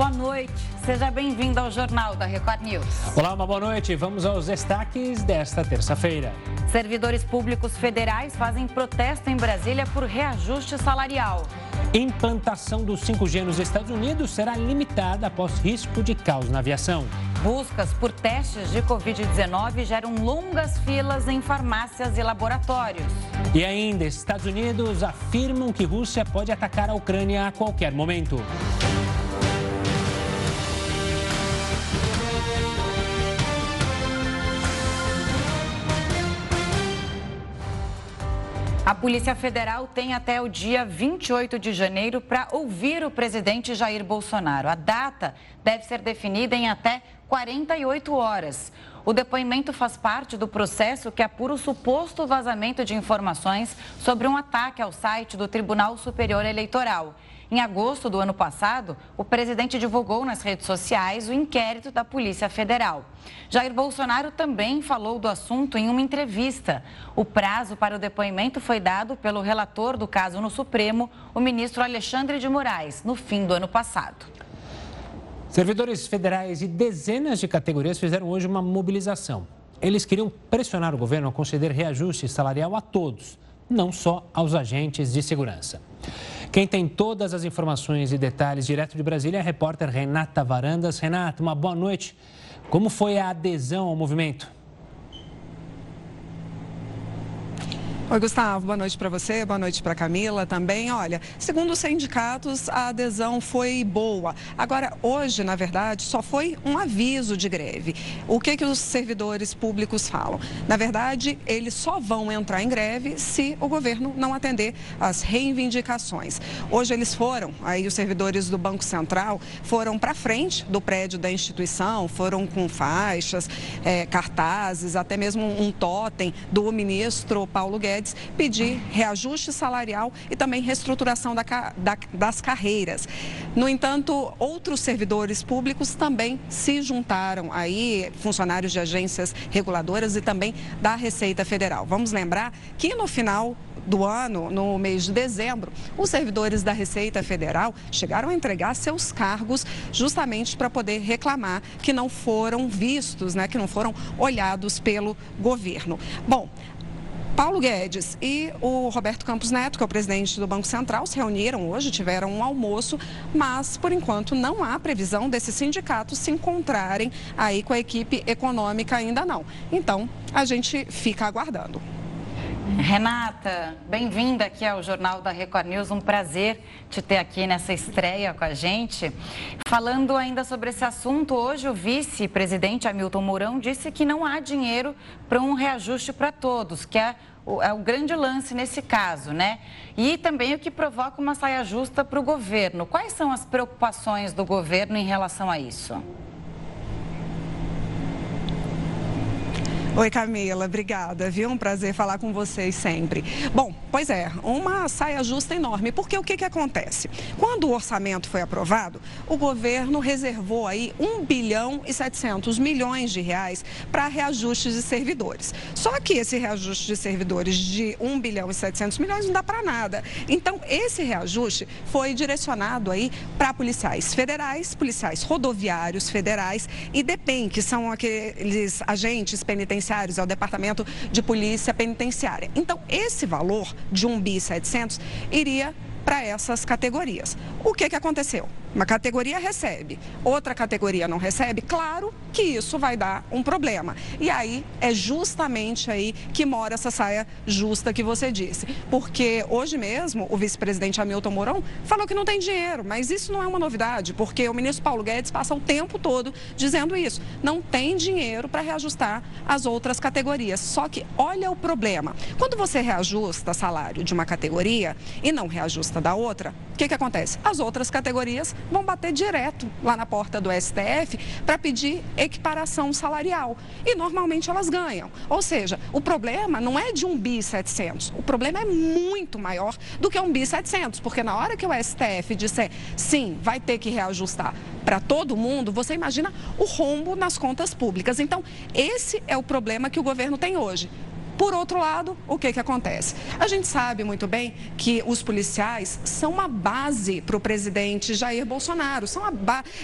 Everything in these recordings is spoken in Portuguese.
Boa noite, seja bem-vindo ao Jornal da Record News. Olá, uma boa noite. Vamos aos destaques desta terça-feira. Servidores públicos federais fazem protesto em Brasília por reajuste salarial. Implantação do 5G nos Estados Unidos será limitada após risco de caos na aviação. Buscas por testes de Covid-19 geram longas filas em farmácias e laboratórios. E ainda, Estados Unidos afirmam que Rússia pode atacar a Ucrânia a qualquer momento. A Polícia Federal tem até o dia 28 de janeiro para ouvir o presidente Jair Bolsonaro. A data deve ser definida em até 48 horas. O depoimento faz parte do processo que apura o suposto vazamento de informações sobre um ataque ao site do Tribunal Superior Eleitoral. Em agosto do ano passado, o presidente divulgou nas redes sociais o inquérito da Polícia Federal. Jair Bolsonaro também falou do assunto em uma entrevista. O prazo para o depoimento foi dado pelo relator do caso no Supremo, o ministro Alexandre de Moraes, no fim do ano passado. Servidores federais e dezenas de categorias fizeram hoje uma mobilização. Eles queriam pressionar o governo a conceder reajuste salarial a todos, não só aos agentes de segurança. Quem tem todas as informações e detalhes direto de Brasília é a repórter Renata Varandas. Renata, uma boa noite. Como foi a adesão ao movimento? Oi, Gustavo, boa noite para você, boa noite para Camila também. Olha, segundo os sindicatos, a adesão foi boa. Agora, hoje, na verdade, só foi um aviso de greve. O que, que os servidores públicos falam? Na verdade, eles só vão entrar em greve se o governo não atender às reivindicações. Hoje eles foram, aí os servidores do Banco Central foram para frente do prédio da instituição, foram com faixas, é, cartazes, até mesmo um totem do ministro Paulo Guedes Guedes pedir reajuste salarial e também reestruturação da, da, das carreiras. No entanto, outros servidores públicos também se juntaram aí, funcionários de agências reguladoras e também da Receita Federal. Vamos lembrar que no final do ano, no mês de dezembro, os servidores da Receita Federal chegaram a entregar seus cargos justamente para poder reclamar que não foram vistos, né, que não foram olhados pelo governo. Bom, Paulo Guedes e o Roberto Campos Neto, que é o presidente do Banco Central, se reuniram hoje, tiveram um almoço, mas por enquanto não há previsão desses sindicatos se encontrarem aí com a equipe econômica ainda não. Então, a gente fica aguardando. Renata, bem-vinda aqui ao Jornal da Record News. Um prazer te ter aqui nessa estreia com a gente. Falando ainda sobre esse assunto, hoje o vice-presidente Hamilton Mourão disse que não há dinheiro para um reajuste para todos, que é o, é o grande lance nesse caso, né? E também o que provoca uma saia justa para o governo. Quais são as preocupações do governo em relação a isso? Oi, Camila, obrigada, viu? Um prazer falar com vocês sempre. Bom, pois é, uma saia justa enorme, porque o que, que acontece? Quando o orçamento foi aprovado, o governo reservou aí 1 bilhão e 700 milhões de reais para reajustes de servidores. Só que esse reajuste de servidores de 1 bilhão e 700 milhões não dá para nada. Então, esse reajuste foi direcionado aí para policiais federais, policiais rodoviários federais e DEPEN, que são aqueles agentes penitenciários penitenciários, é o Departamento de Polícia Penitenciária. Então, esse valor de 1 bi 700 iria para essas categorias. O que, que aconteceu? Uma categoria recebe, outra categoria não recebe, claro que isso vai dar um problema. E aí é justamente aí que mora essa saia justa que você disse. Porque hoje mesmo o vice-presidente Hamilton Mourão falou que não tem dinheiro, mas isso não é uma novidade, porque o ministro Paulo Guedes passa o tempo todo dizendo isso. Não tem dinheiro para reajustar as outras categorias. Só que olha o problema. Quando você reajusta salário de uma categoria e não reajusta da outra, o que, que acontece? As outras categorias vão bater direto lá na porta do STF para pedir equiparação salarial. E normalmente elas ganham. Ou seja, o problema não é de um bi 700, o problema é muito maior do que um bi 700, porque na hora que o STF disser sim, vai ter que reajustar para todo mundo, você imagina o rombo nas contas públicas. Então, esse é o problema que o governo tem hoje Por outro lado, o que, que acontece? A gente sabe muito bem que os policiais são uma base para o presidente Jair Bolsonaro, são,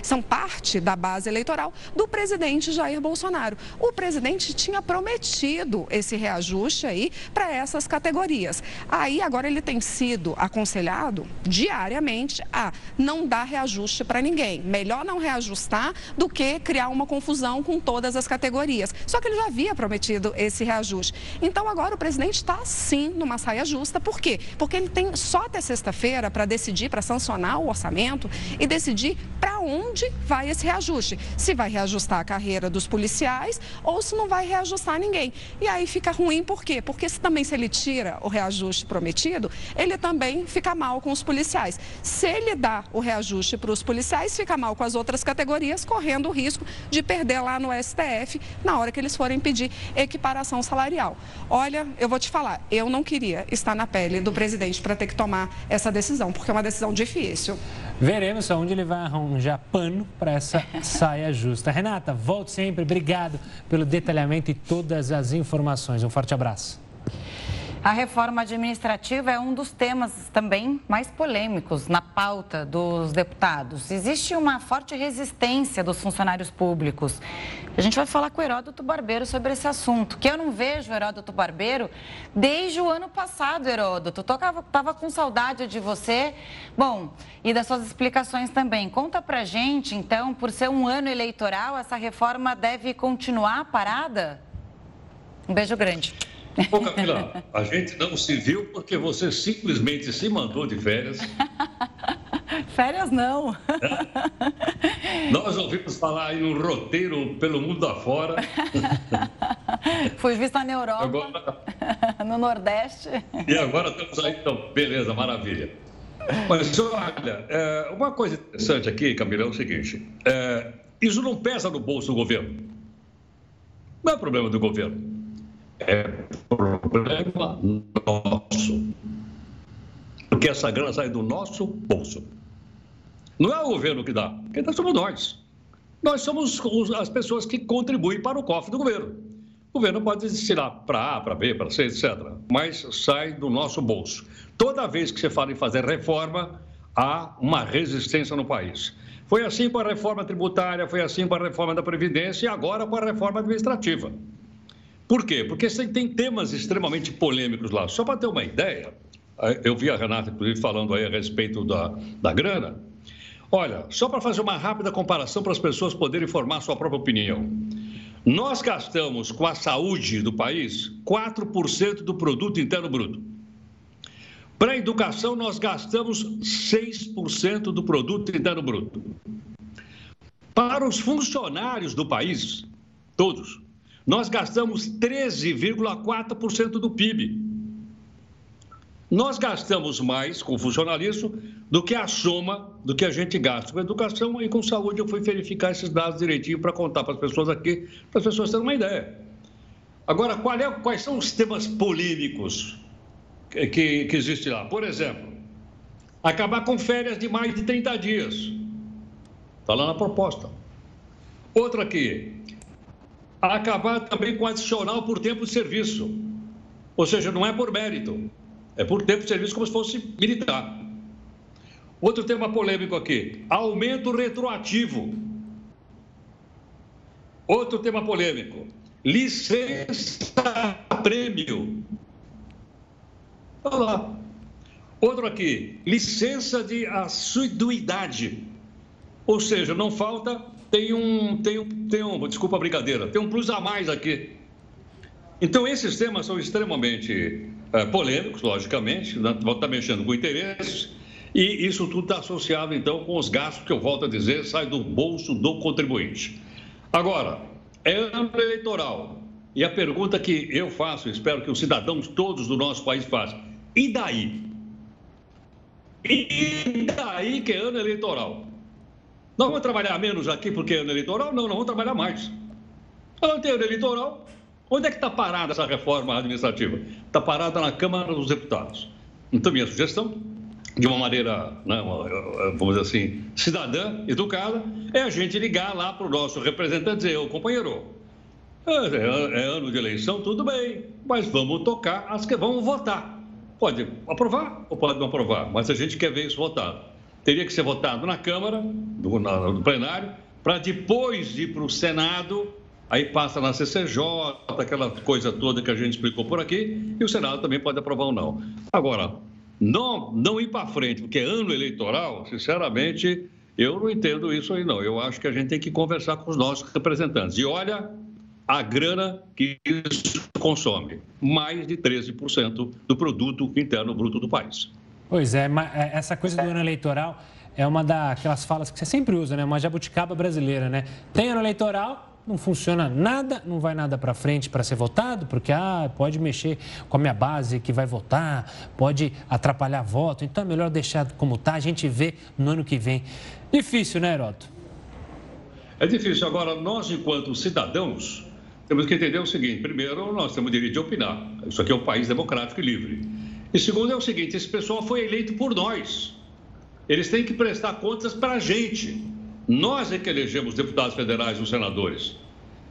são parte da base eleitoral do presidente Jair Bolsonaro. O presidente tinha prometido esse reajuste aí para essas categorias. Aí agora ele tem sido aconselhado diariamente a não dar reajuste para ninguém. Melhor não reajustar do que criar uma confusão com todas as categorias. Só que ele já havia prometido esse reajuste. Então agora o presidente está sim numa saia justa. Por quê? Porque ele tem só até sexta-feira para decidir, para sancionar o orçamento e decidir para onde vai esse reajuste. Se vai reajustar a carreira dos policiais ou se não vai reajustar ninguém. E aí fica ruim por quê? Porque se também se ele tira o reajuste prometido, ele também fica mal com os policiais. Se ele dá o reajuste para os policiais, fica mal com as outras categorias, correndo o risco de perder lá no STF na hora que eles forem pedir equiparação salarial. Olha, eu vou te falar, eu não queria estar na pele do presidente para ter que tomar essa decisão, porque é uma decisão difícil. Veremos aonde ele vai arranjar pano para essa saia justa. Renata, volte sempre. Obrigado pelo detalhamento e todas as informações. Um forte abraço. A reforma administrativa é um dos temas também mais polêmicos na pauta dos deputados. Existe uma forte resistência dos funcionários públicos. A gente vai falar com o Heródoto Barbeiro sobre esse assunto, que eu não vejo o Heródoto Barbeiro desde o ano passado, Heródoto. Estava com saudade de você. Bom, e das suas explicações também. Conta pra gente, então, por ser um ano eleitoral, essa reforma deve continuar parada? Um beijo grande. Ô, Camila, a gente não se viu porque você simplesmente se mandou de férias. Férias não. É? Nós ouvimos falar em um roteiro pelo mundo afora. Fui vista na Europa, agora... no Nordeste. E agora estamos aí, então, beleza, maravilha. Mas olha, é, uma coisa interessante aqui, Camila, é o seguinte: é, isso não pesa no bolso do governo. Não é problema do governo é problema nosso. Porque essa grana sai do nosso bolso. Não é o governo que dá, quem dá somos nós. Nós somos as pessoas que contribuem para o cofre do governo. O governo pode destinar para A, para B, para C, etc. Mas sai do nosso bolso. Toda vez que você fala em fazer reforma, há uma resistência no país. Foi assim com a reforma tributária, foi assim com a reforma da Previdência e agora com a reforma administrativa. Por quê? Porque tem temas extremamente polêmicos lá. Só para ter uma ideia, eh, eu vi a Renata, inclusive, falando aí a respeito da, da grana. Olha, só para fazer uma rápida comparação para as pessoas poderem formar sua própria opinião. Nós gastamos com a saúde do país 4% do produto interno bruto. Para a educação, nós gastamos 6% do produto interno bruto. Para os funcionários do país, todos, nós gastamos 13,4% do PIB. Nós gastamos mais com funcionalismo do que a soma do que a gente gasta com educação e com saúde. Eu fui verificar esses dados direitinho para contar para as pessoas aqui, para as pessoas terem uma ideia. Agora, é, quais são os temas polêmicos que, que, que existem lá? Por exemplo, acabar com férias de mais de 30 dias. Está lá na proposta. Outra aqui, acabar também com adicional por tempo de serviço. Ou seja, não é por mérito, é por tempo de serviço como se fosse militar. Outro tema polêmico aqui: aumento retroativo. Outro tema polêmico: licença prêmio. Olha lá. Outro aqui: licença de assiduidade. Ou seja, não falta tem um, tem um, tem um, desculpa a brincadeira, tem um plus a mais aqui. Então, esses temas são extremamente é, polêmicos, logicamente, né? vão estar mexendo com interesses, e isso tudo está associado, então, com os gastos que eu volto a dizer, sai do bolso do contribuinte. Agora, é ano eleitoral, e a pergunta que eu faço, espero que os cidadãos todos do nosso país façam, e daí? E daí que é ano eleitoral? Nós vamos trabalhar menos aqui porque é ano eleitoral? Não, não vamos trabalhar mais. Não tem ano eleitoral. Onde é que está parada essa reforma administrativa? Está parada na Câmara dos Deputados. Então, minha sugestão, de uma maneira, né, vamos dizer assim, cidadã, educada, é a gente ligar lá para o nosso representante e dizer, ô companheiro, É, é, é ano de eleição, tudo bem, mas vamos tocar as que vamos votar. Pode aprovar ou pode não aprovar, mas a gente quer ver isso votado. Teria que ser votado na Câmara, no, no plenário, para depois ir para o Senado, aí passa na CCJ, aquela coisa toda que a gente explicou por aqui, e o Senado também pode aprovar ou não. Agora, não, não ir para frente, porque é ano eleitoral, sinceramente, eu não entendo isso aí, não. Eu acho que a gente tem que conversar com os nossos representantes. E olha a grana que isso consome mais de 13% do produto interno bruto do país. Pois é, é, essa coisa do ano eleitoral é uma daquelas falas que você sempre usa, né? Uma jabuticaba brasileira, né? Tem ano eleitoral, não funciona nada, não vai nada para frente para ser votado, porque ah, pode mexer com a minha base que vai votar, pode atrapalhar voto, então é melhor deixar como está, a gente vê no ano que vem. Difícil, né, Heroto? É difícil. Agora, nós, enquanto cidadãos, temos que entender o seguinte: primeiro, nós temos o direito de opinar. Isso aqui é um país democrático e livre. E segundo, é o seguinte: esse pessoal foi eleito por nós. Eles têm que prestar contas para a gente. Nós é que elegemos deputados federais e senadores.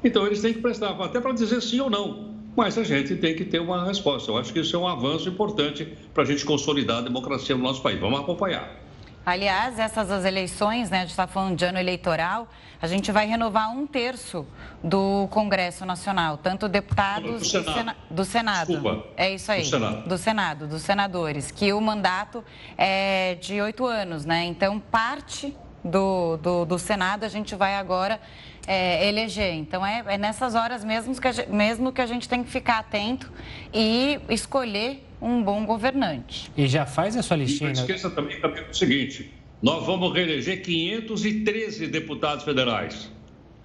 Então, eles têm que prestar, até para dizer sim ou não. Mas a gente tem que ter uma resposta. Eu acho que isso é um avanço importante para a gente consolidar a democracia no nosso país. Vamos acompanhar. Aliás, essas as eleições, né, a gente está falando de ano eleitoral, a gente vai renovar um terço do Congresso Nacional, tanto deputados do Senado. Sena... do Senado. Desculpa. É isso aí. Do Senado. do Senado, dos senadores, que o mandato é de oito anos, né? Então, parte do, do, do Senado a gente vai agora é, eleger. Então, é, é, nessas horas mesmo que, gente, mesmo que a gente tem que ficar atento e escolher um bom governante. E já faz a sua listinha. E não esqueça também, também o seguinte: nós vamos reeleger 513 deputados federais.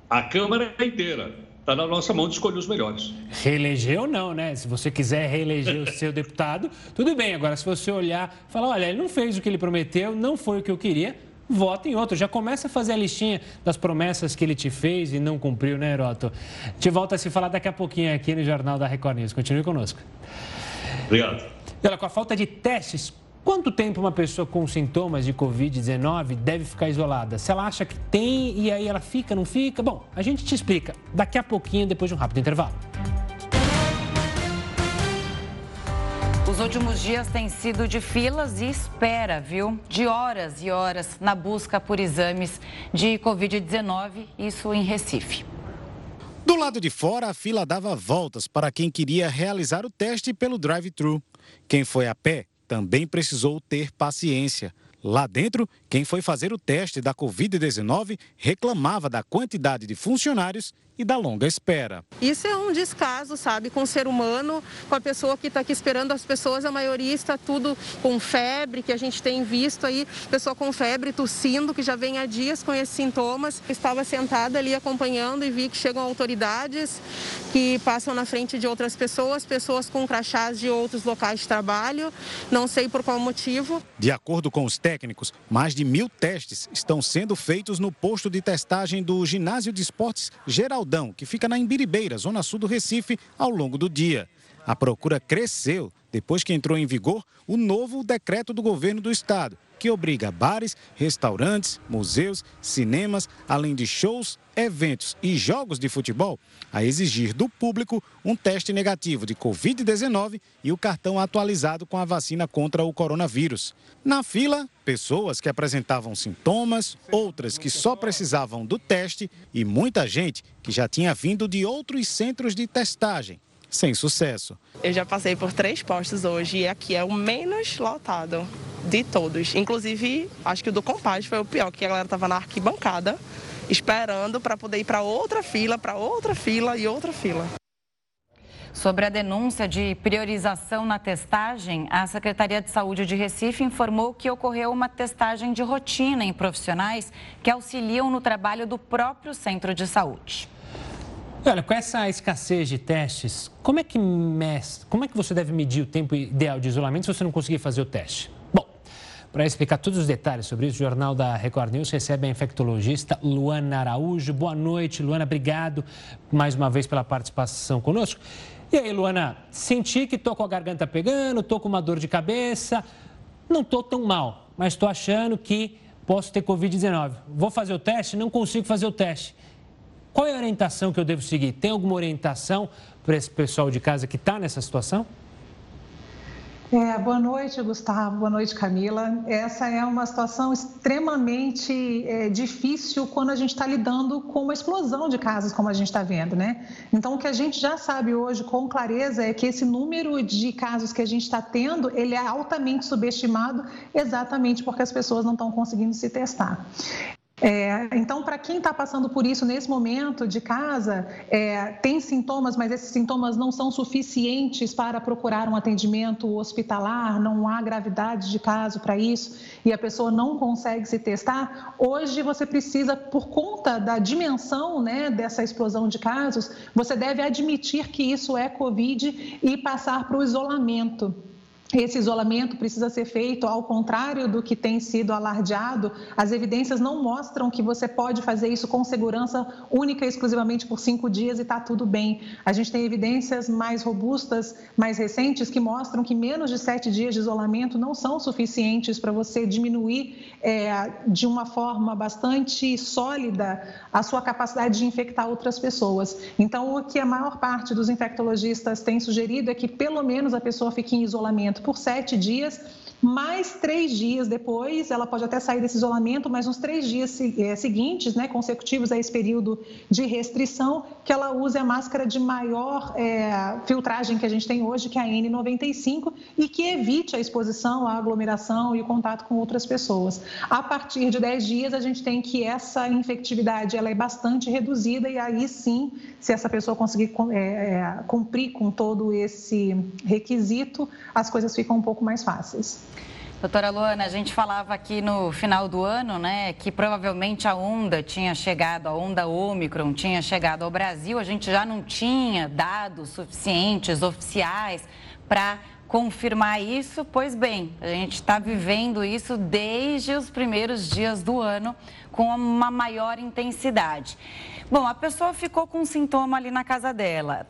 A Câmara inteira. Está na nossa mão de escolher os melhores. Reeleger ou não, né? Se você quiser reeleger o seu deputado, tudo bem. Agora, se você olhar e falar, olha, ele não fez o que ele prometeu, não foi o que eu queria, vota em outro. Já começa a fazer a listinha das promessas que ele te fez e não cumpriu, né, Heroto? Te volta a se falar daqui a pouquinho aqui no Jornal da Record News. Continue conosco. Obrigado. E olha, com a falta de testes, quanto tempo uma pessoa com sintomas de Covid-19 deve ficar isolada? Se ela acha que tem e aí ela fica, não fica? Bom, a gente te explica daqui a pouquinho, depois de um rápido intervalo. Os últimos dias têm sido de filas e espera, viu? De horas e horas na busca por exames de Covid-19, isso em Recife. Do lado de fora, a fila dava voltas para quem queria realizar o teste pelo drive-thru. Quem foi a pé também precisou ter paciência. Lá dentro, quem foi fazer o teste da Covid-19 reclamava da quantidade de funcionários e da longa espera. Isso é um descaso, sabe, com o ser humano, com a pessoa que está aqui esperando. As pessoas, a maioria está tudo com febre, que a gente tem visto aí, pessoa com febre, tossindo, que já vem há dias com esses sintomas. estava sentada ali acompanhando e vi que chegam autoridades que passam na frente de outras pessoas, pessoas com crachás de outros locais de trabalho, não sei por qual motivo. De acordo com os técnicos, mais de mil testes estão sendo feitos no posto de testagem do Ginásio de Esportes Que fica na Imbiribeira, zona sul do Recife, ao longo do dia. A procura cresceu depois que entrou em vigor o novo decreto do governo do estado, que obriga bares, restaurantes, museus, cinemas, além de shows, eventos e jogos de futebol, a exigir do público um teste negativo de Covid-19 e o cartão atualizado com a vacina contra o coronavírus. Na fila, pessoas que apresentavam sintomas, outras que só precisavam do teste e muita gente que já tinha vindo de outros centros de testagem sem sucesso. Eu já passei por três postos hoje e aqui é o menos lotado de todos. Inclusive, acho que o do Compaz foi o pior, que a galera estava na arquibancada esperando para poder ir para outra fila, para outra fila e outra fila. Sobre a denúncia de priorização na testagem, a Secretaria de Saúde de Recife informou que ocorreu uma testagem de rotina em profissionais que auxiliam no trabalho do próprio centro de saúde. Olha, com essa escassez de testes, como é que mes... como é que você deve medir o tempo ideal de isolamento se você não conseguir fazer o teste? Bom, para explicar todos os detalhes sobre isso, o Jornal da Record News recebe a infectologista Luana Araújo. Boa noite, Luana, obrigado mais uma vez pela participação conosco. E aí, Luana, senti que tô com a garganta pegando, tô com uma dor de cabeça, não tô tão mal, mas estou achando que posso ter Covid-19. Vou fazer o teste, não consigo fazer o teste Qual é a orientação que eu devo seguir? Tem alguma orientação para esse pessoal de casa que está nessa situação? É, boa noite, Gustavo. Boa noite, Camila. Essa é uma situação extremamente é, difícil quando a gente está lidando com uma explosão de casos, como a gente está vendo, né? Então, o que a gente já sabe hoje com clareza é que esse número de casos que a gente está tendo, ele é altamente subestimado, exatamente porque as pessoas não estão conseguindo se testar. É, então, para quem está passando por isso nesse momento de casa, é, tem sintomas, mas esses sintomas não são suficientes para procurar um atendimento hospitalar, não há gravidade de caso para isso e a pessoa não consegue se testar. Hoje, você precisa, por conta da dimensão né, dessa explosão de casos, você deve admitir que isso é Covid e passar para o isolamento. Esse isolamento precisa ser feito ao contrário do que tem sido alardeado. As evidências não mostram que você pode fazer isso com segurança única e exclusivamente por cinco dias e está tudo bem. A gente tem evidências mais robustas, mais recentes, que mostram que menos de sete dias de isolamento não são suficientes para você diminuir é, de uma forma bastante sólida a sua capacidade de infectar outras pessoas. Então, o que a maior parte dos infectologistas tem sugerido é que pelo menos a pessoa fique em isolamento por sete dias mais três dias depois, ela pode até sair desse isolamento, mas uns três dias é, seguintes, né, consecutivos a esse período de restrição, que ela use a máscara de maior é, filtragem que a gente tem hoje, que é a N95, e que evite a exposição, a aglomeração e o contato com outras pessoas. A partir de 10 dias, a gente tem que essa infectividade ela é bastante reduzida, e aí sim, se essa pessoa conseguir é, cumprir com todo esse requisito, as coisas ficam um pouco mais fáceis. Doutora Luana, a gente falava aqui no final do ano, né, que provavelmente a onda tinha chegado, a onda Ômicron tinha chegado ao Brasil, a gente já não tinha dados suficientes, oficiais, para confirmar isso. Pois bem, a gente está vivendo isso desde os primeiros dias do ano com uma maior intensidade. Bom, a pessoa ficou com um sintoma ali na casa dela.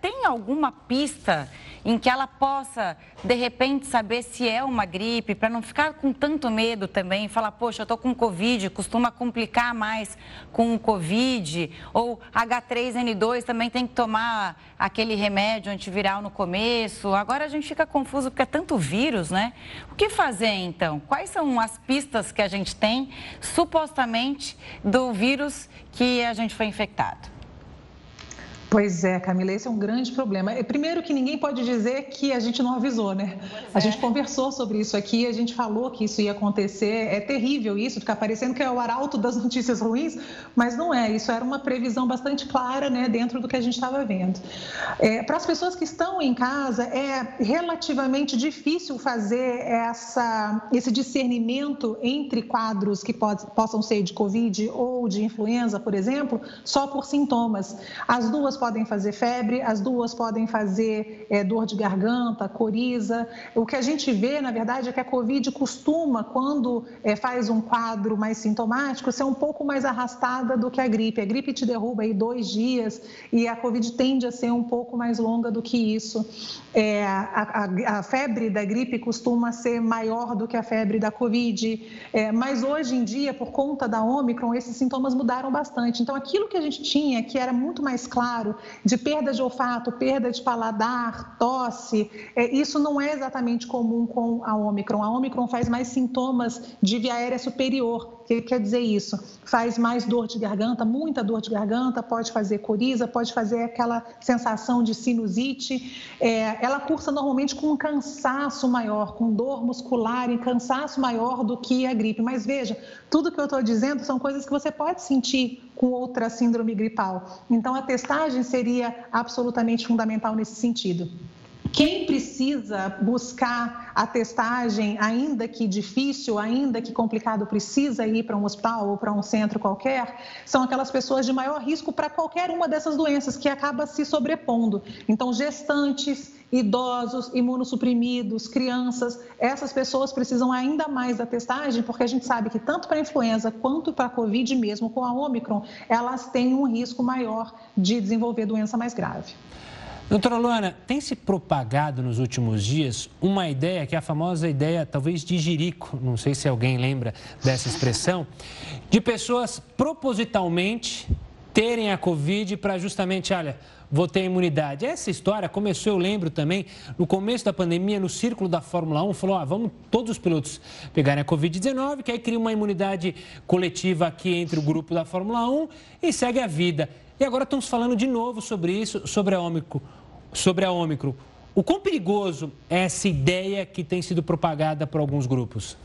Tem alguma pista em que ela possa, de repente, saber se é uma gripe, para não ficar com tanto medo também, falar, poxa, eu estou com Covid, costuma complicar mais com o Covid, ou H3N2 também tem que tomar aquele remédio antiviral no começo. Agora a gente fica confuso porque é tanto vírus, né? O que fazer então? Quais são as pistas que a gente tem, supostamente, do vírus que a gente foi infectado? Pois é, Camila, esse é um grande problema. É, primeiro que ninguém pode dizer que a gente não avisou, né? A gente conversou sobre isso aqui, a gente falou que isso ia acontecer. É terrível isso, ficar parecendo que é o arauto das notícias ruins, mas não é. Isso era uma previsão bastante clara, né, dentro do que a gente estava vendo. É, Para as pessoas que estão em casa, é relativamente difícil fazer essa, esse discernimento entre quadros que possam ser de Covid ou de influenza, por exemplo, só por sintomas. As duas podem fazer febre, as duas podem fazer é, dor de garganta, coriza. O que a gente vê, na verdade, é que a Covid costuma, quando é, faz um quadro mais sintomático, ser um pouco mais arrastada do que a gripe. A gripe te derruba aí dois dias e a Covid tende a ser um pouco mais longa do que isso. É, a, a, a, febre da gripe costuma ser maior do que a febre da Covid, é, mas hoje em dia, por conta da Omicron, esses sintomas mudaram bastante. Então, aquilo que a gente tinha, que era muito mais claro, de perda de olfato, perda de paladar, tosse, é, isso não é exatamente comum com a Omicron. A Omicron faz mais sintomas de via aérea superior. O que quer dizer isso? Faz mais dor de garganta, muita dor de garganta, pode fazer coriza, pode fazer aquela sensação de sinusite. É, ela cursa normalmente com um cansaço maior, com dor muscular e cansaço maior do que a gripe. Mas veja, tudo que eu estou dizendo são coisas que você pode sentir com outra síndrome gripal. Então, a testagem seria absolutamente fundamental nesse sentido. Quem precisa buscar a testagem, ainda que difícil, ainda que complicado, precisa ir para um hospital ou para um centro qualquer, são aquelas pessoas de maior risco para qualquer uma dessas doenças que acaba se sobrepondo. Então, gestantes, idosos, imunossuprimidos, crianças, essas pessoas precisam ainda mais da testagem, porque a gente sabe que tanto para a influenza quanto para a Covid, mesmo com a Omicron, elas têm um risco maior de desenvolver doença mais grave. Doutora Luana, tem se propagado nos últimos dias uma ideia, que é a famosa ideia, talvez de jirico, não sei se alguém lembra dessa expressão, de pessoas propositalmente terem a Covid para justamente, olha, vou ter imunidade. Essa história começou, eu lembro também, no começo da pandemia, no círculo da Fórmula 1, falou, ah, vamos todos os pilotos pegarem a Covid-19, que aí cria uma imunidade coletiva aqui entre o grupo da Fórmula 1 e segue a vida. E agora estamos falando de novo sobre isso, sobre a Ômicron. Sobre a Ômicron. O quão perigoso é essa ideia que tem sido propagada por alguns grupos?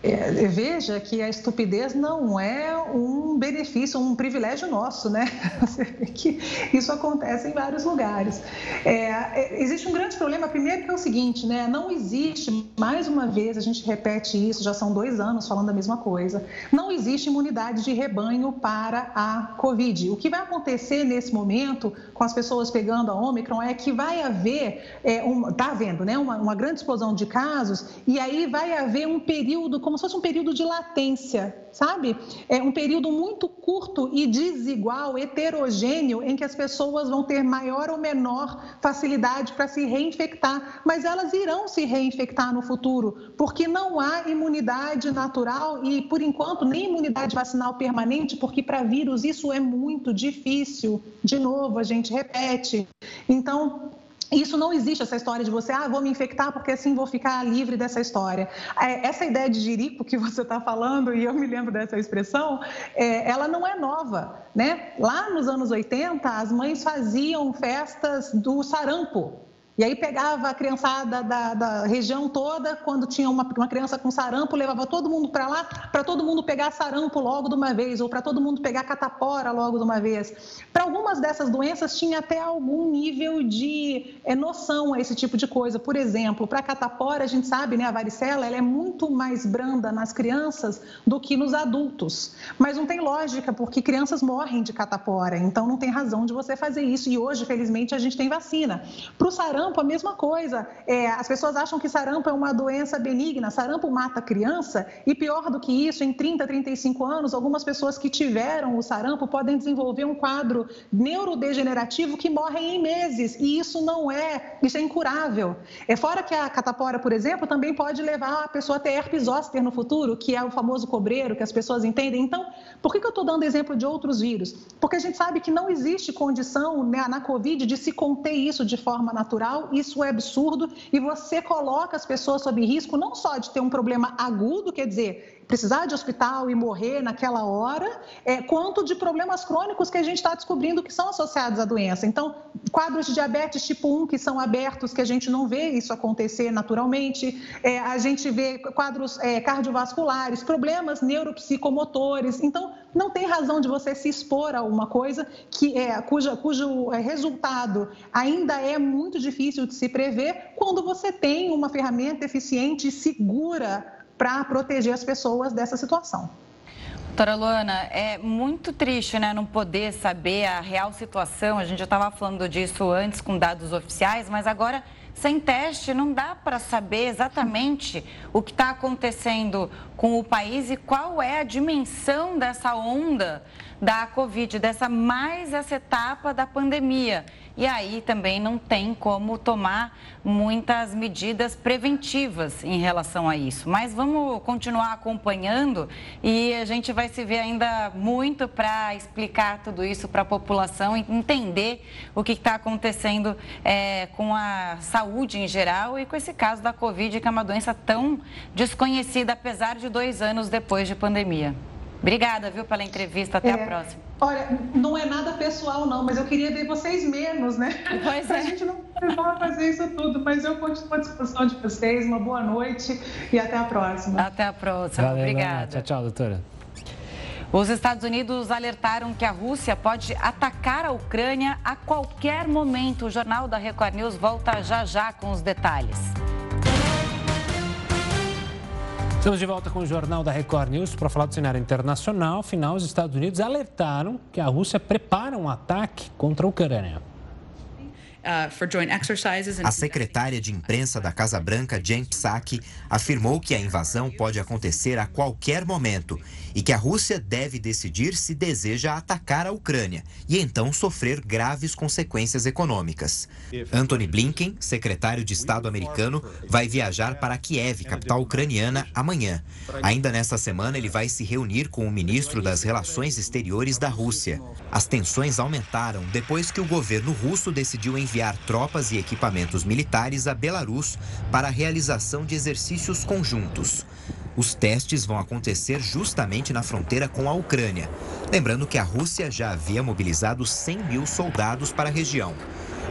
É, veja que a estupidez não é um benefício, um privilégio nosso, né? que isso acontece em vários lugares. É, é, existe um grande problema, primeiro que é o seguinte, né? Não existe, mais uma vez, a gente repete isso, já são dois anos falando a mesma coisa, não existe imunidade de rebanho para a Covid. O que vai acontecer nesse momento com as pessoas pegando a Omicron é que vai haver, é, um, tá havendo, né? Uma, uma grande explosão de casos e aí vai haver um período como se fosse um período de latência, sabe? É um período muito curto e desigual, heterogêneo, em que as pessoas vão ter maior ou menor facilidade para se reinfectar, mas elas irão se reinfectar no futuro, porque não há imunidade natural e, por enquanto, nem imunidade vacinal permanente, porque para vírus isso é muito difícil. De novo, a gente repete. Então, isso não existe, essa história de você, ah, vou me infectar porque assim vou ficar livre dessa história. É, essa ideia de jirico que você está falando, e eu me lembro dessa expressão, é, ela não é nova. Né? Lá nos anos 80, as mães faziam festas do sarampo, e aí pegava a criançada da, da região toda, quando tinha uma, uma, criança com sarampo, levava todo mundo para lá, para todo mundo pegar sarampo logo de uma vez, ou para todo mundo pegar catapora logo de uma vez. Para algumas dessas doenças tinha até algum nível de é, noção a esse tipo de coisa. Por exemplo, para catapora, a gente sabe, né, a varicela, ela é muito mais branda nas crianças do que nos adultos. Mas não tem lógica, porque crianças morrem de catapora, então não tem razão de você fazer isso. E hoje, felizmente, a gente tem vacina. Para o sarampo, sarampo, a mesma coisa. É, as pessoas acham que sarampo é uma doença benigna, sarampo mata criança, e pior do que isso, em 30, 35 anos, algumas pessoas que tiveram o sarampo podem desenvolver um quadro neurodegenerativo que morrem em meses, e isso não é, isso é incurável. É fora que a catapora, por exemplo, também pode levar a pessoa a ter herpes zoster no futuro, que é o famoso cobreiro, que as pessoas entendem. Então, por que, que eu estou dando exemplo de outros vírus? Porque a gente sabe que não existe condição né, na Covid de se conter isso de forma natural isso é absurdo e você coloca as pessoas sob risco não só de ter um problema agudo, quer dizer, precisar de hospital e morrer naquela hora, é, quanto de problemas crônicos que a gente está descobrindo que são associados à doença. Então, quadros de diabetes tipo 1 que são abertos, que a gente não vê isso acontecer naturalmente, é, a gente vê quadros é, cardiovasculares, problemas neuropsicomotores. Então, não tem razão de você se expor a uma coisa que é, cuja, cujo é, resultado ainda é muito difícil de se prever quando você tem uma ferramenta eficiente e segura para proteger as pessoas dessa situação. Doutora Luana, é muito triste, né, não poder saber a real situação. A gente já estava falando disso antes com dados oficiais, mas agora sem teste não dá para saber exatamente o que está acontecendo com o país e qual é a dimensão dessa onda da Covid, dessa mais essa etapa da pandemia. E aí também não tem como tomar muitas medidas preventivas em relação a isso. Mas vamos continuar acompanhando e a gente vai se ver ainda muito para explicar tudo isso para a população e entender o que está acontecendo é, com a saúde em geral e com esse caso da Covid, que é uma doença tão desconhecida, apesar de dois anos depois de pandemia. Obrigada, viu, pela entrevista. Até é, a próxima. Olha, não é nada pessoal, não, mas eu queria ver vocês menos, né? Pois pra é. gente não precisar fazer isso tudo, mas eu continuo à disposição de vocês. Uma boa noite e até a próxima. Até a próxima. Valeu, Obrigada. Tchau, tchau, doutora. Os Estados Unidos alertaram que a Rússia pode atacar a Ucrânia a qualquer momento. O Jornal da Record News volta já já com os detalhes. Estamos de volta com o Jornal da Record News para falar do cenário internacional. Afinal, os Estados Unidos alertaram que a Rússia prepara um ataque contra a Ucrânia. Uh, a secretária de imprensa da Casa Branca, Jen Psaki, afirmou que a invasão pode acontecer a qualquer momento e que a Rússia deve decidir se deseja atacar a Ucrânia e então sofrer graves consequências econômicas. Antony Blinken, secretário de Estado americano, vai viajar para Kiev, capital ucraniana, amanhã. Ainda nesta semana, ele vai se reunir com o ministro das Relações Exteriores da Rússia. As tensões aumentaram depois que o governo russo decidiu enviar tropas e equipamentos militares a Belarus para a realização de exercícios conjuntos. Os testes vão acontecer justamente na fronteira com a Ucrânia. Lembrando que a Rússia já havia mobilizado 100 mil soldados para a região.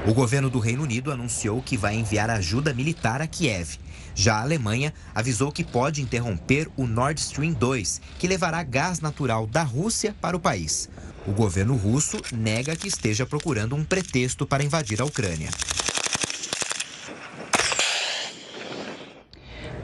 O governo do Reino Unido anunciou que vai enviar ajuda militar a Kiev. Já a Alemanha avisou que pode interromper o Nord Stream 2, que levará gás natural da Rússia para o país. O governo russo nega que esteja procurando um pretexto para invadir a Ucrânia.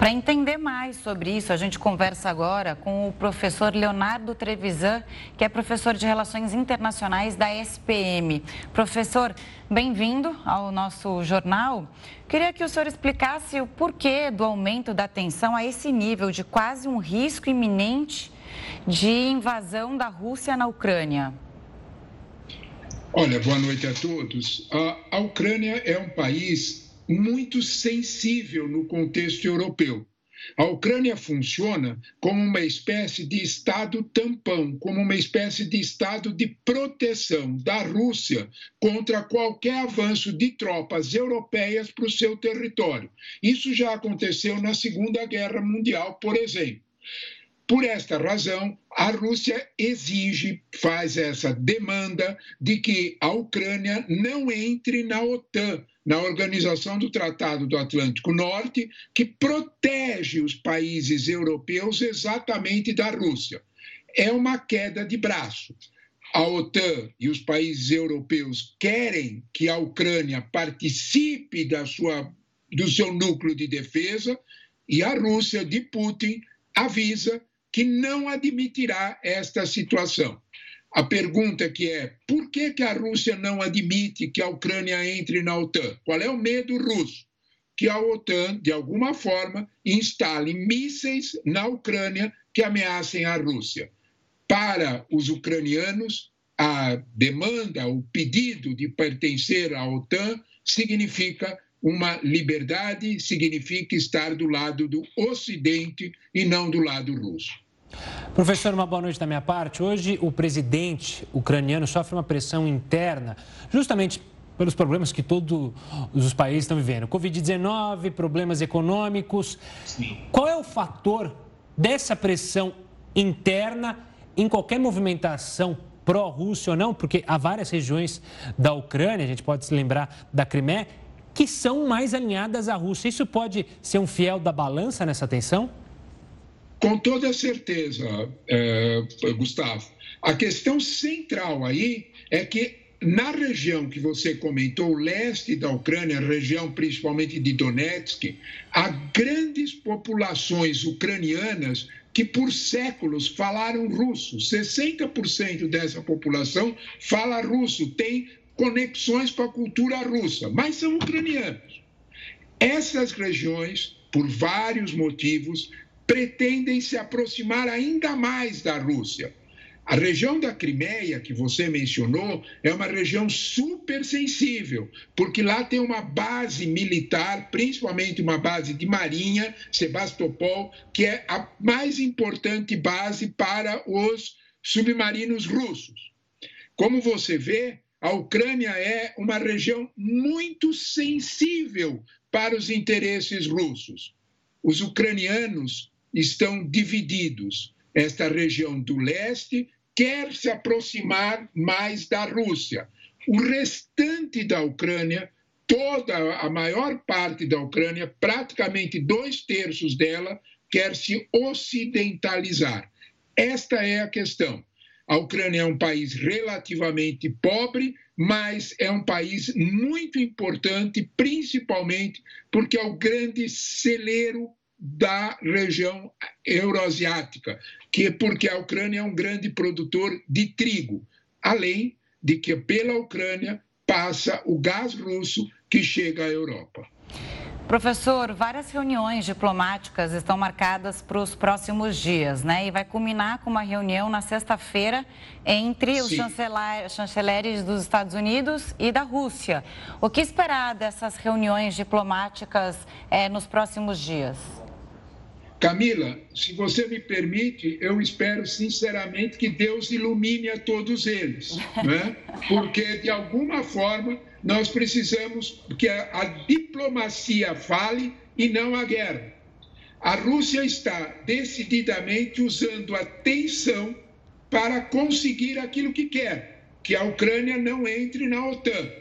Para entender mais sobre isso, a gente conversa agora com o professor Leonardo Trevisan, que é professor de Relações Internacionais da SPM. Professor, bem-vindo ao nosso jornal. Queria que o senhor explicasse o porquê do aumento da tensão a esse nível de quase um risco iminente de invasão da Rússia na Ucrânia? Olha, boa noite a todos. A, a Ucrânia é um país muito sensível no contexto europeu. A Ucrânia funciona como uma espécie de Estado tampão, como uma espécie de Estado de proteção da Rússia contra qualquer avanço de tropas europeias para o seu território. Isso já aconteceu na Segunda Guerra Mundial, por exemplo. Por esta razão, a Rússia exige, faz essa demanda de que a Ucrânia não entre na OTAN, na Organização do Tratado do Atlântico Norte, que protege os países europeus exatamente da Rússia. É uma queda de braço. A OTAN e os países europeus querem que a Ucrânia participe da sua, do seu núcleo de defesa e a Rússia de Putin avisa que não admitirá esta situação. A pergunta que é, por que, que a Rússia não admite que a Ucrânia entre na OTAN? Qual é o medo russo? Que a OTAN, de alguma forma, instale mísseis na Ucrânia que ameacem a Rússia. Para os ucranianos, a demanda, o pedido de pertencer à OTAN significa uma liberdade, significa estar do lado do Ocidente e não do lado russo. Professor, uma boa noite da minha parte. Hoje, o presidente ucraniano sofre uma pressão interna, justamente pelos problemas que todos os países estão vivendo. Covid-19, problemas econômicos. Sim. Qual é o fator dessa pressão interna em qualquer movimentação pró-Rússia ou não? Porque há várias regiões da Ucrânia, a gente pode se lembrar da Crimeia, que são mais alinhadas à Rússia. Isso pode ser um fiel da balança nessa tensão? Com toda certeza, é, Gustavo. A questão central aí é que na região que você comentou, o leste da Ucrânia, região principalmente de Donetsk, há grandes populações ucranianas que por séculos falaram russo. 60% dessa população fala russo, tem conexões com a cultura russa, mas são ucranianos. Essas regiões, por vários motivos, pretendem se aproximar ainda mais da Rússia. A região da Crimeia, que você mencionou, é uma região super sensível, porque lá tem uma base militar, principalmente uma base de marinha, Sebastopol, que é a mais importante base para os submarinos russos. Como você vê, a Ucrânia é uma região muito sensível para os interesses russos. Os ucranianos estão divididos. Esta região do leste quer se aproximar mais da Rússia. O restante da Ucrânia, toda a maior parte da Ucrânia, praticamente dois terços dela, quer se ocidentalizar. Esta é a questão. A Ucrânia é um país relativamente pobre, mas é um país muito importante, principalmente porque é o grande celeiro da região euroasiática, que porque a Ucrânia é um grande produtor de trigo, além de que pela Ucrânia passa o gás russo que chega à Europa. Professor, várias reuniões diplomáticas estão marcadas para os próximos dias, né? E vai culminar com uma reunião na sexta-feira entre os chanceleres dos Estados Unidos e da Rússia. O que esperar dessas reuniões diplomáticas é, nos próximos dias? Camila, se você me permite, eu espero sinceramente que Deus ilumine a todos eles, né? porque de alguma forma nós precisamos que a, a diplomacia fale e não a guerra. A Rússia está decididamente usando a tensão para conseguir aquilo que quer, que a Ucrânia não entre na OTAN.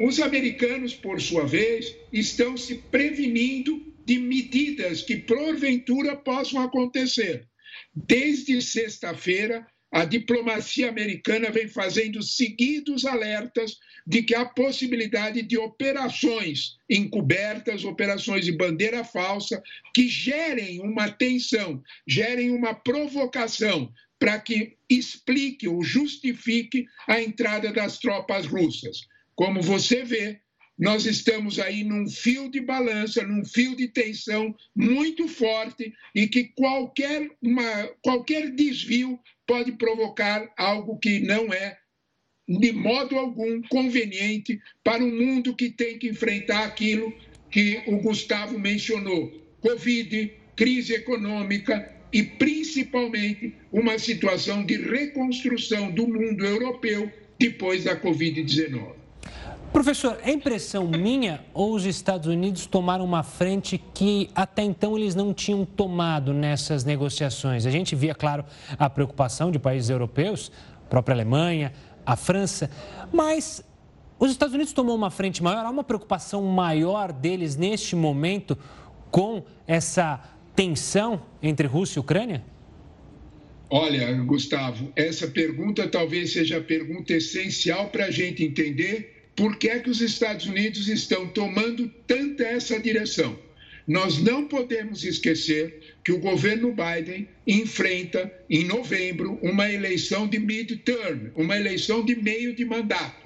Os americanos, por sua vez, estão se prevenindo de medidas que porventura possam acontecer. Desde sexta-feira, a diplomacia americana vem fazendo seguidos alertas de que há possibilidade de operações encobertas, operações de bandeira falsa, que gerem uma tensão, gerem uma provocação para que explique ou justifique a entrada das tropas russas. Como você vê, nós estamos aí num fio de balança, num fio de tensão muito forte e que qualquer, uma, qualquer desvio pode provocar algo que não é de modo algum conveniente para um mundo que tem que enfrentar aquilo que o Gustavo mencionou: Covid, crise econômica e principalmente uma situação de reconstrução do mundo europeu depois da Covid-19. Professor, é impressão minha ou os Estados Unidos tomaram uma frente que até então eles não tinham tomado nessas negociações? A gente via, claro, a preocupação de países europeus, a própria Alemanha, a França, mas os Estados Unidos tomou uma frente maior, há uma preocupação maior deles neste momento com essa tensão entre Rússia e Ucrânia? Olha, Gustavo, essa pergunta talvez seja a pergunta essencial para a gente entender por que é que os Estados Unidos estão tomando tanta essa direção? Nós não podemos esquecer que o governo Biden enfrenta em novembro uma eleição de midterm, uma eleição de meio de mandato.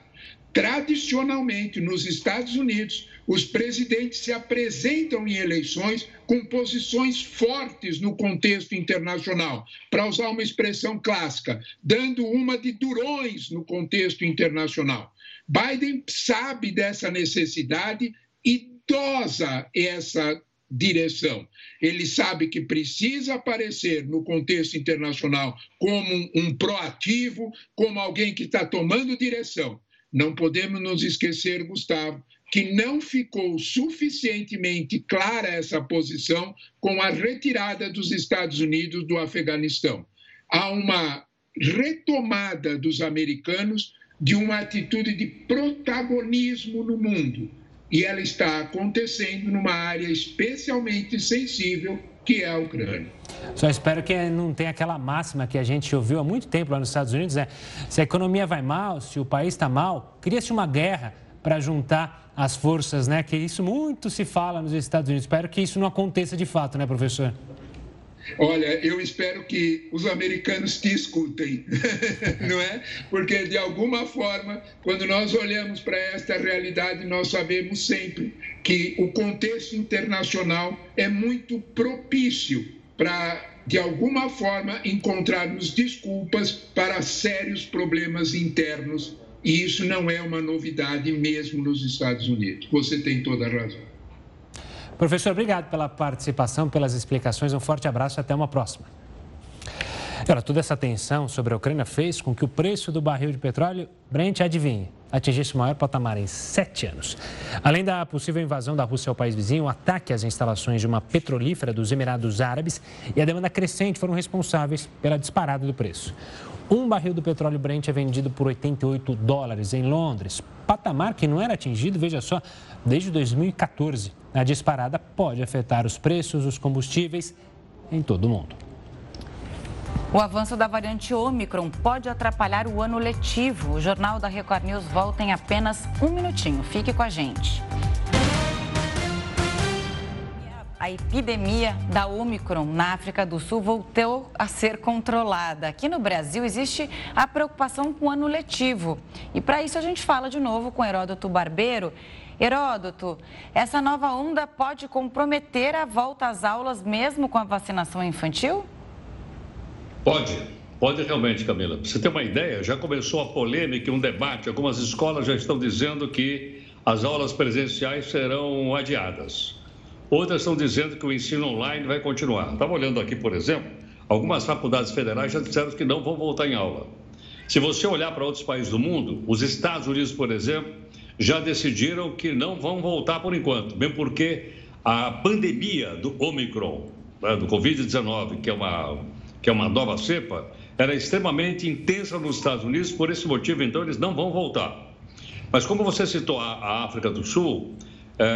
Tradicionalmente, nos Estados Unidos, os presidentes se apresentam em eleições com posições fortes no contexto internacional, para usar uma expressão clássica, dando uma de durões no contexto internacional. Biden sabe dessa necessidade e dosa essa direção. Ele sabe que precisa aparecer no contexto internacional como um, proativo, como alguém que está tomando direção. Não podemos nos esquecer, Gustavo, que não ficou suficientemente clara essa posição com a retirada dos Estados Unidos do Afeganistão. Há uma retomada dos americanos de uma atitude de protagonismo no mundo. E ela está acontecendo numa área especialmente sensível, que é a Ucrânia. Só espero que não tenha aquela máxima que a gente ouviu há muito tempo lá nos Estados Unidos, é se a economia vai mal, se o país está mal, cria-se uma guerra para juntar as forças, né? Que isso muito se fala nos Estados Unidos. Espero que isso não aconteça de fato, né, professor? Olha, eu espero que os americanos te escutem, não é? Porque, de alguma forma, quando nós olhamos para esta realidade, nós sabemos sempre que o contexto internacional é muito propício para, de alguma forma, encontrarmos desculpas para sérios problemas internos. E isso não é uma novidade mesmo nos Estados Unidos. Você tem toda a razão. Professor, obrigado pela participação, pelas explicações. Um forte abraço e até uma próxima. Olha, toda essa tensão sobre a Ucrânia fez com que o preço do barril de petróleo, Brent, adivinhe, atingisse o maior patamar em sete anos. Além da possível invasão da Rússia ao país vizinho, o ataque às instalações de uma petrolífera dos Emirados Árabes e a demanda crescente foram responsáveis pela disparada do preço. Um barril do petróleo Brent é vendido por 88 dólares em Londres, patamar que não era atingido, veja só, desde 2014. A disparada pode afetar os preços dos combustíveis em todo o mundo. O avanço da variante Omicron pode atrapalhar o ano letivo. O Jornal da Record News volta em apenas um minutinho. Fique com a gente. A epidemia da Omicron na África do Sul voltou a ser controlada. Aqui no Brasil existe a preocupação com o ano letivo. E para isso a gente fala de novo com Heródoto Barbeiro. Heródoto, essa nova onda pode comprometer a volta às aulas mesmo com a vacinação infantil? Pode, pode realmente, Camila. Você ter uma ideia, já começou a polêmica, um debate. Algumas escolas já estão dizendo que as aulas presenciais serão adiadas. Outras estão dizendo que o ensino online vai continuar. Estava olhando aqui, por exemplo, algumas faculdades federais já disseram que não vão voltar em aula. Se você olhar para outros países do mundo, os Estados Unidos, por exemplo, já decidiram que não vão voltar por enquanto, mesmo porque a pandemia do Omicron, né, do Covid-19, que, é uma, que é uma nova cepa, era extremamente intensa nos Estados Unidos, por esse motivo, então, eles não vão voltar. Mas como você citou a, a África do Sul,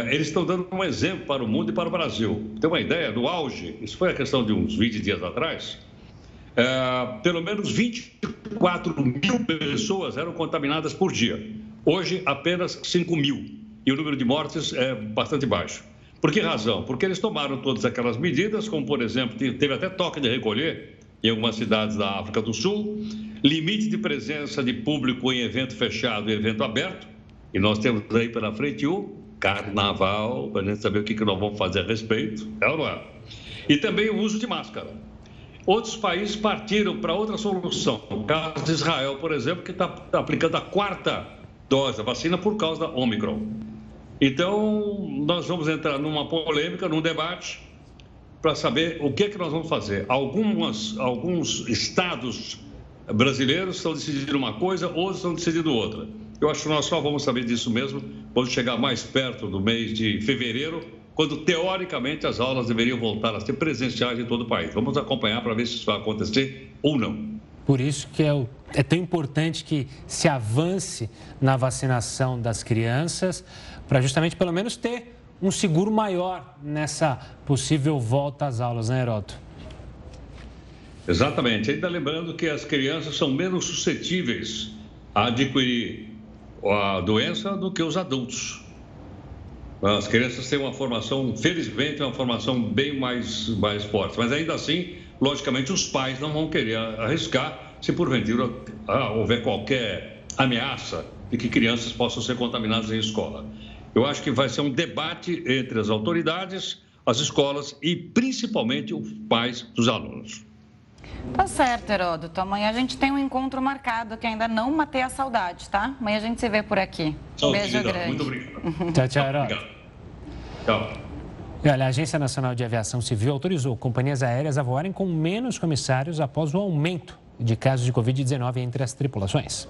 eles estão dando um exemplo para o mundo e para o Brasil. Tem uma ideia do auge, isso foi a questão de uns 20 dias atrás, eh, pelo menos 24 mil pessoas eram contaminadas por dia. Hoje, apenas 5 mil. E o número de mortes é bastante baixo. Por que razão? Porque eles tomaram todas aquelas medidas, como, por exemplo, teve até toque de recolher em algumas cidades da África do Sul, limite de presença de público em evento fechado e evento aberto, e nós temos aí pela frente o carnaval, para a gente saber o que, que nós vamos fazer a respeito, é ou não é? E também o uso de máscara. Outros países partiram para outra solução. O caso de Israel, por exemplo, que está tá aplicando a quarta dose da vacina por causa da Omicron. Então, nós vamos entrar numa polêmica, num debate, para saber o que, é que nós vamos fazer. Algumas, alguns estados brasileiros estão decidindo uma coisa, outros estão decidindo outra. Eu acho que nós só vamos saber disso mesmo quando chegar mais perto do mês de fevereiro, quando teoricamente as aulas deveriam voltar a ser presenciais em todo o país. Vamos acompanhar para ver se isso vai acontecer ou não. Por isso que é, o, é tão importante que se avance na vacinação das crianças, para justamente pelo menos ter um seguro maior nessa possível volta às aulas, né, Heroto? Exatamente. Ainda lembrando que as crianças são menos suscetíveis a adquirir a doença do que os adultos. As crianças têm uma formação, felizmente, uma formação bem mais, mais forte. Mas ainda assim, logicamente, os pais não vão querer arriscar se porventura ah, houver qualquer ameaça de que crianças possam ser contaminadas em escola. Eu acho que vai ser um debate entre as autoridades, as escolas e principalmente os pais dos alunos. Tá certo, Heródoto. Amanhã a gente tem um encontro marcado que ainda não matei a saudade, tá? Amanhã a gente se vê por aqui. Um beijo querida. grande. Muito obrigado. Tchau, tchau, Heródoto. Tchau. E olha, a Agência Nacional de Aviação Civil autorizou companhias aéreas a voarem com menos comissários após o aumento de casos de Covid-19 entre as tripulações.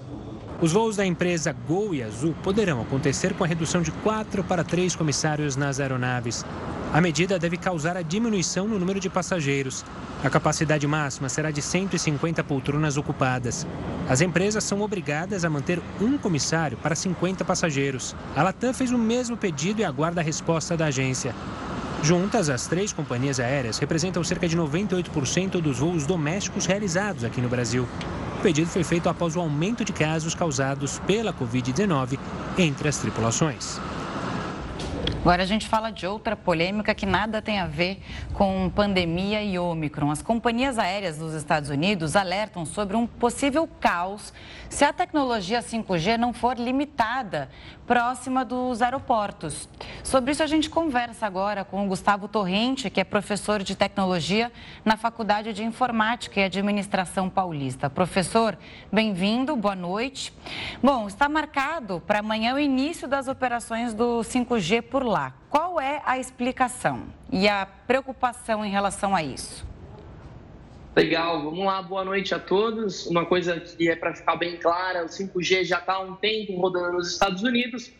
Os voos da empresa Gol e Azul poderão acontecer com a redução de quatro para três comissários nas aeronaves. A medida deve causar a diminuição no número de passageiros. A capacidade máxima será de 150 poltronas ocupadas. As empresas são obrigadas a manter um comissário para 50 passageiros. A Latam fez o mesmo pedido e aguarda a resposta da agência. Juntas, as três companhias aéreas representam cerca de 98% dos voos domésticos realizados aqui no Brasil. O pedido foi feito após o aumento de casos causados pela Covid-19 entre as tripulações. Agora a gente fala de outra polêmica que nada tem a ver com pandemia e Ômicron. As companhias aéreas dos Estados Unidos alertam sobre um possível caos se a tecnologia 5G não for limitada próxima dos aeroportos. Sobre isso a gente conversa agora com o Gustavo Torrente, que é professor de tecnologia na Faculdade de Informática e Administração Paulista. Professor, bem-vindo, boa noite. Bom, está marcado para amanhã o início das operações do 5G por lá. Qual é a explicação e a preocupação em relação a isso? Legal, vamos lá, boa noite a todos. Uma coisa que é para ficar bem clara: o 5G já está há um tempo rodando nos Estados Unidos.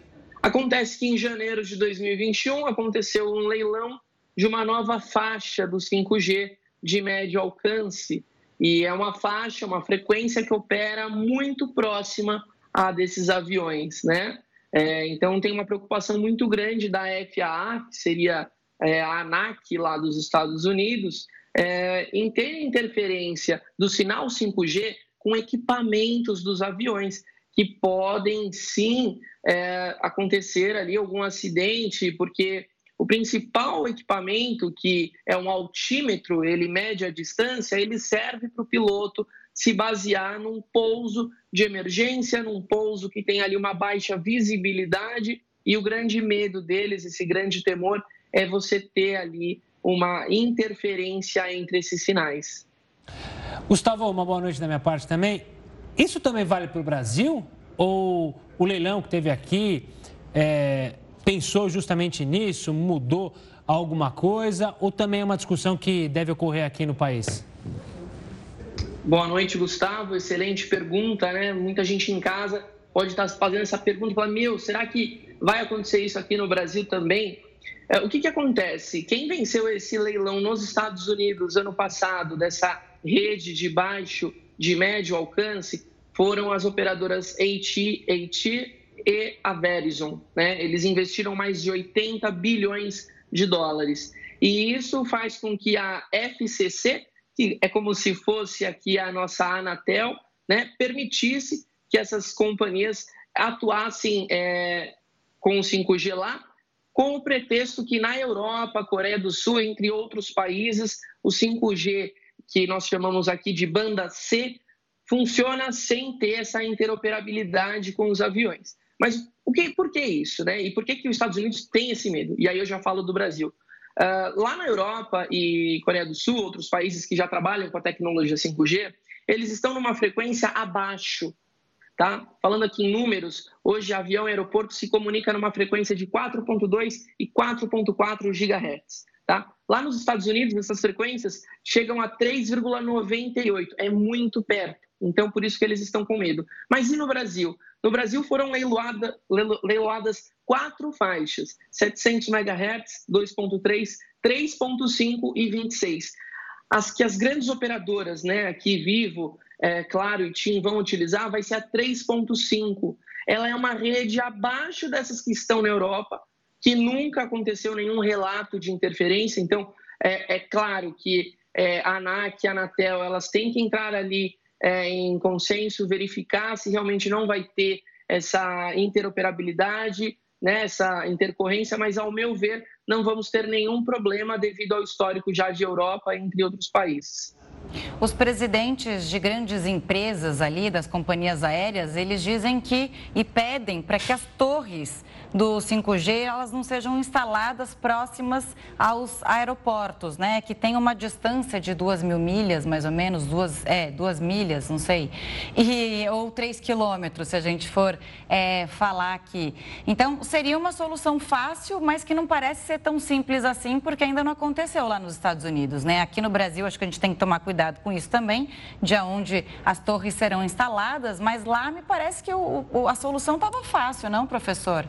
Acontece que em janeiro de 2021 aconteceu um leilão de uma nova faixa do 5G de médio alcance. E é uma faixa, uma frequência que opera muito próxima a desses aviões, né? É, então tem uma preocupação muito grande da FAA, que seria é, a ANAC lá dos Estados Unidos, é, em ter interferência do sinal 5G com equipamentos dos aviões, que podem sim é, acontecer ali algum acidente, porque o principal equipamento, que é um altímetro, ele mede a distância, ele serve para o piloto se basear num pouso de emergência, num pouso que tem ali uma baixa visibilidade, e o grande medo deles, esse grande temor, é você ter ali uma interferência entre esses sinais. Gustavo, uma boa noite da minha parte também. Isso também vale para o Brasil? Ou o leilão que teve aqui é, pensou justamente nisso, mudou alguma coisa? Ou também é uma discussão que deve ocorrer aqui no país? Boa noite, Gustavo. Excelente pergunta, né? Muita gente em casa pode estar fazendo essa pergunta e meu, será que vai acontecer isso aqui no Brasil também? É, o que, que acontece? Quem venceu esse leilão nos Estados Unidos ano passado, dessa rede de baixo, de médio alcance, foram as operadoras AT&T e a Verizon. Né? Eles investiram mais de 80 bilhões de dólares. E isso faz com que a FCC, que é como se fosse aqui a nossa Anatel, né, permitisse que essas companhias atuassem é, com o 5G lá, com o pretexto que na Europa, Coreia do Sul, entre outros países, o 5G, que nós chamamos aqui de banda C, funciona sem ter essa interoperabilidade com os aviões. Mas o que, por que isso? Né? E por que, que os Estados Unidos têm esse medo? E aí eu já falo do Brasil. Uh, lá na Europa e Coreia do Sul, outros países que já trabalham com a tecnologia 5G, eles estão numa frequência abaixo. Tá? Falando aqui em números, hoje avião e aeroporto se comunica numa frequência de 4.2 e 4.4 GHz. Tá? Lá nos Estados Unidos, essas frequências chegam a 3,98, é muito perto. Então, por isso que eles estão com medo. Mas e no Brasil? No Brasil foram leiloada, leiloadas quatro faixas: 700 MHz, 2.3, 3.5 e 26. As que as grandes operadoras, né, aqui Vivo, é, Claro e TIM vão utilizar, vai ser a 3.5. Ela é uma rede abaixo dessas que estão na Europa, que nunca aconteceu nenhum relato de interferência. Então, é, é claro que é, a ANAC e a Anatel elas têm que entrar ali é, em consenso, verificar se realmente não vai ter essa interoperabilidade, né, essa intercorrência, mas ao meu ver não vamos ter nenhum problema devido ao histórico já de Europa entre outros países. Os presidentes de grandes empresas ali, das companhias aéreas, eles dizem que e pedem para que as torres do 5G elas não sejam instaladas próximas aos aeroportos, né? Que tem uma distância de duas mil milhas, mais ou menos, duas, é, duas milhas, não sei, e, ou três quilômetros, se a gente for é, falar aqui. Então, seria uma solução fácil, mas que não parece ser tão simples assim, porque ainda não aconteceu lá nos Estados Unidos, né? Aqui no Brasil, acho que a gente tem que tomar cuidado com isso também, de onde as torres serão instaladas, mas lá me parece que o, o, a solução estava fácil, não, professor?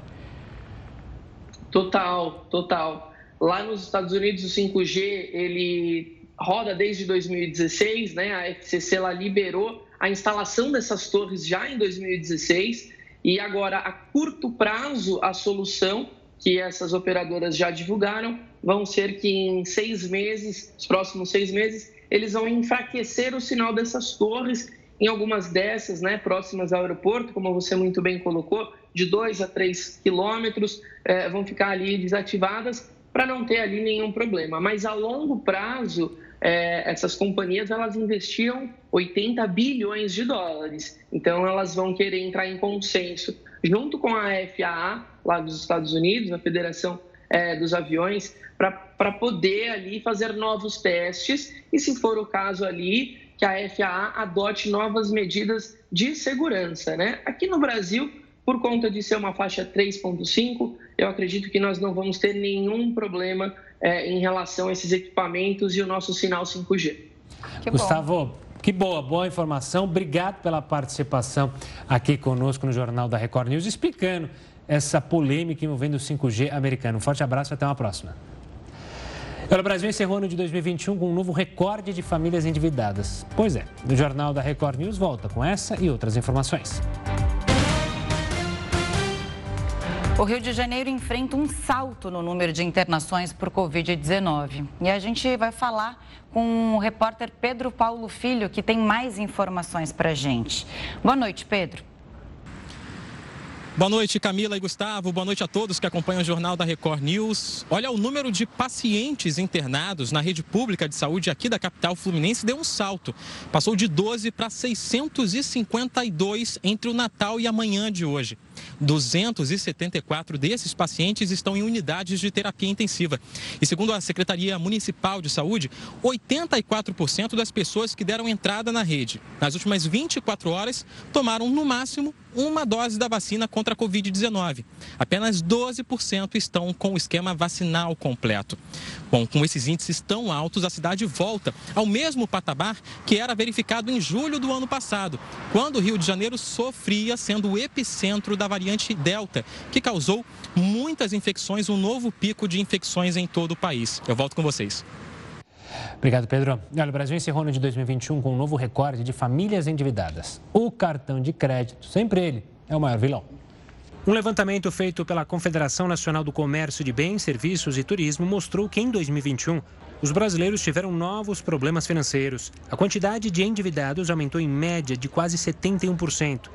Total, total. Lá nos Estados Unidos, o 5G, ele roda desde 2016, né? A FCC ela liberou a instalação dessas torres já em 2016 e agora a curto prazo a solução que essas operadoras já divulgaram vão ser que em seis meses, os próximos seis meses, eles vão enfraquecer o sinal dessas torres em algumas dessas, né, próximas ao aeroporto, como você muito bem colocou, de 2 a 3 quilômetros, é, vão ficar ali desativadas para não ter ali nenhum problema. Mas a longo prazo, é, essas companhias elas investiam 80 bilhões de dólares. Então elas vão querer entrar em consenso junto com a FAA lá dos Estados Unidos, a Federação é, dos Aviões, para poder ali fazer novos testes e, se for o caso ali, que a FAA adote novas medidas de segurança. Né? Aqui no Brasil, por conta de ser uma faixa 3.5, eu acredito que nós não vamos ter nenhum problema é, em relação a esses equipamentos e o nosso sinal 5G. Que Gustavo, que boa, boa informação. Obrigado pela participação aqui conosco no Jornal da Record News, explicando essa polêmica envolvendo o 5G americano. Um forte abraço e até uma próxima. O Brasil encerrou o ano de 2021 com um novo recorde de famílias endividadas. Pois é, o Jornal da Record News volta com essa e outras informações. O Rio de Janeiro enfrenta um salto no número de internações por Covid-19. E a gente vai falar com o repórter Pedro Paulo Filho, que tem mais informações para gente. Boa noite, Pedro. Boa noite, Camila e Gustavo. Boa noite a todos que acompanham o Jornal da Record News. Olha, o número de pacientes internados na rede pública de saúde aqui da capital fluminense deu um salto. Passou de 12 para 652 entre o Natal e amanhã de hoje. 274 desses pacientes estão em unidades de terapia intensiva. E segundo a Secretaria Municipal de Saúde, 84% das pessoas que deram entrada na rede nas últimas 24 horas tomaram no máximo uma dose da vacina contra a Covid-19. Apenas 12% estão com o esquema vacinal completo. Bom, com esses índices tão altos, a cidade volta ao mesmo patamar que era verificado em julho do ano passado, quando o Rio de Janeiro sofria sendo o epicentro da variante Delta, que causou muitas infecções, um novo pico de infecções em todo o país. Eu volto com vocês. Obrigado, Pedro. Olha, o Brasil encerrou no de 2021 com um novo recorde de famílias endividadas. O cartão de crédito, sempre ele, é o maior vilão. Um levantamento feito pela Confederação Nacional do Comércio de Bens, Serviços e Turismo mostrou que em 2021 os brasileiros tiveram novos problemas financeiros. A quantidade de endividados aumentou em média de quase 71%.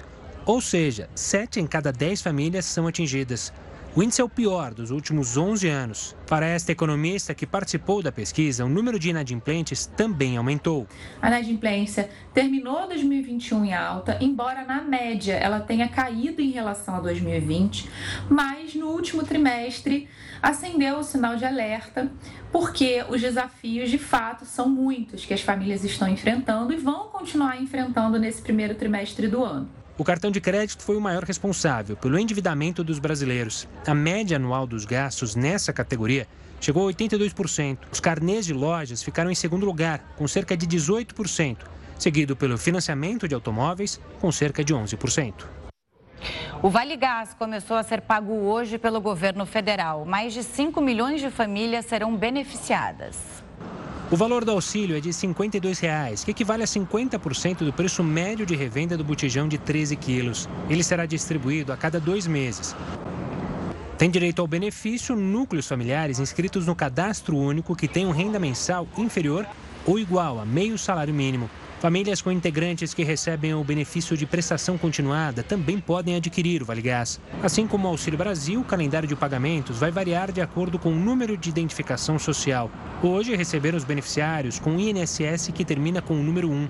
Ou seja, 7 em cada 10 famílias são atingidas. O índice é o pior dos últimos 11 anos. Para esta economista que participou da pesquisa, o número de inadimplentes também aumentou. A inadimplência terminou 2021 em alta, embora na média ela tenha caído em relação a 2020, mas no último trimestre acendeu o sinal de alerta, porque os desafios de fato são muitos que as famílias estão enfrentando e vão continuar enfrentando nesse primeiro trimestre do ano. O cartão de crédito foi o maior responsável pelo endividamento dos brasileiros. A média anual dos gastos nessa categoria chegou a 82%. Os carnês de lojas ficaram em segundo lugar, com cerca de 18%, seguido pelo financiamento de automóveis, com cerca de 11%. O Vale Gás começou a ser pago hoje pelo governo federal. Mais de 5 milhões de famílias serão beneficiadas. O valor do auxílio é de 52 reais, que equivale a 50% do preço médio de revenda do botijão de 13 quilos. Ele será distribuído a cada dois meses. Tem direito ao benefício núcleos familiares inscritos no cadastro único que tenham renda mensal inferior ou igual a meio salário mínimo. Famílias com integrantes que recebem o benefício de prestação continuada também podem adquirir o Vale Gás. Assim como o Auxílio Brasil, o calendário de pagamentos vai variar de acordo com o número de identificação social. Hoje receberam os beneficiários com o INSS que termina com o número 1.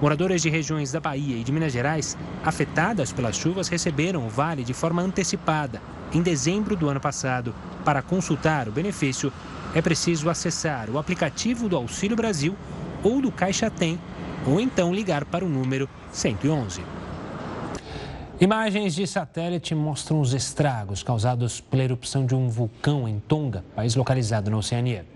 Moradores de regiões da Bahia e de Minas Gerais, afetadas pelas chuvas, receberam o vale de forma antecipada, em dezembro do ano passado. Para consultar o benefício, é preciso acessar o aplicativo do Auxílio Brasil ou do Caixa Tem ou então ligar para o número 111. Imagens de satélite mostram os estragos causados pela erupção de um vulcão em Tonga, país localizado na Oceania.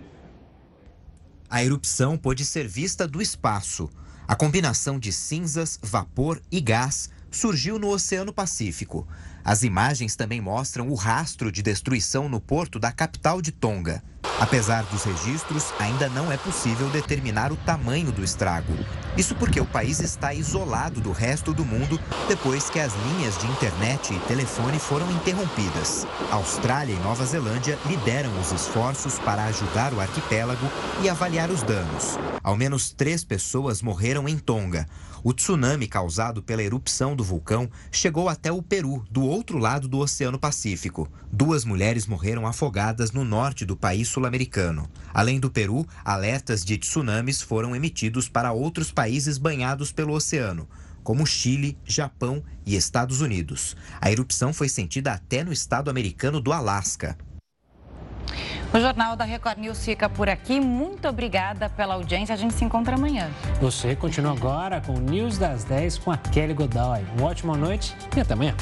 A erupção pôde ser vista do espaço. A combinação de cinzas, vapor e gás surgiu no Oceano Pacífico. As imagens também mostram o rastro de destruição no porto da capital de Tonga. Apesar dos registros, ainda não é possível determinar o tamanho do estrago. Isso porque o país está isolado do resto do mundo depois que as linhas de internet e telefone foram interrompidas. Austrália e Nova Zelândia lideram os esforços para ajudar o arquipélago e avaliar os danos. Ao menos três pessoas morreram em Tonga. O tsunami causado pela erupção do vulcão chegou até o Peru, do outro lado do Oceano Pacífico. Duas mulheres morreram afogadas no norte do país sul-americano. Além do Peru, alertas de tsunamis foram emitidos para outros países banhados pelo oceano, como Chile, Japão e Estados Unidos. A erupção foi sentida até no estado americano do Alasca. O Jornal da Record News fica por aqui. Muito obrigada pela audiência. A gente se encontra amanhã. Você continua agora com o News das 10 com a Kelly Godoy. Uma ótima noite e até amanhã.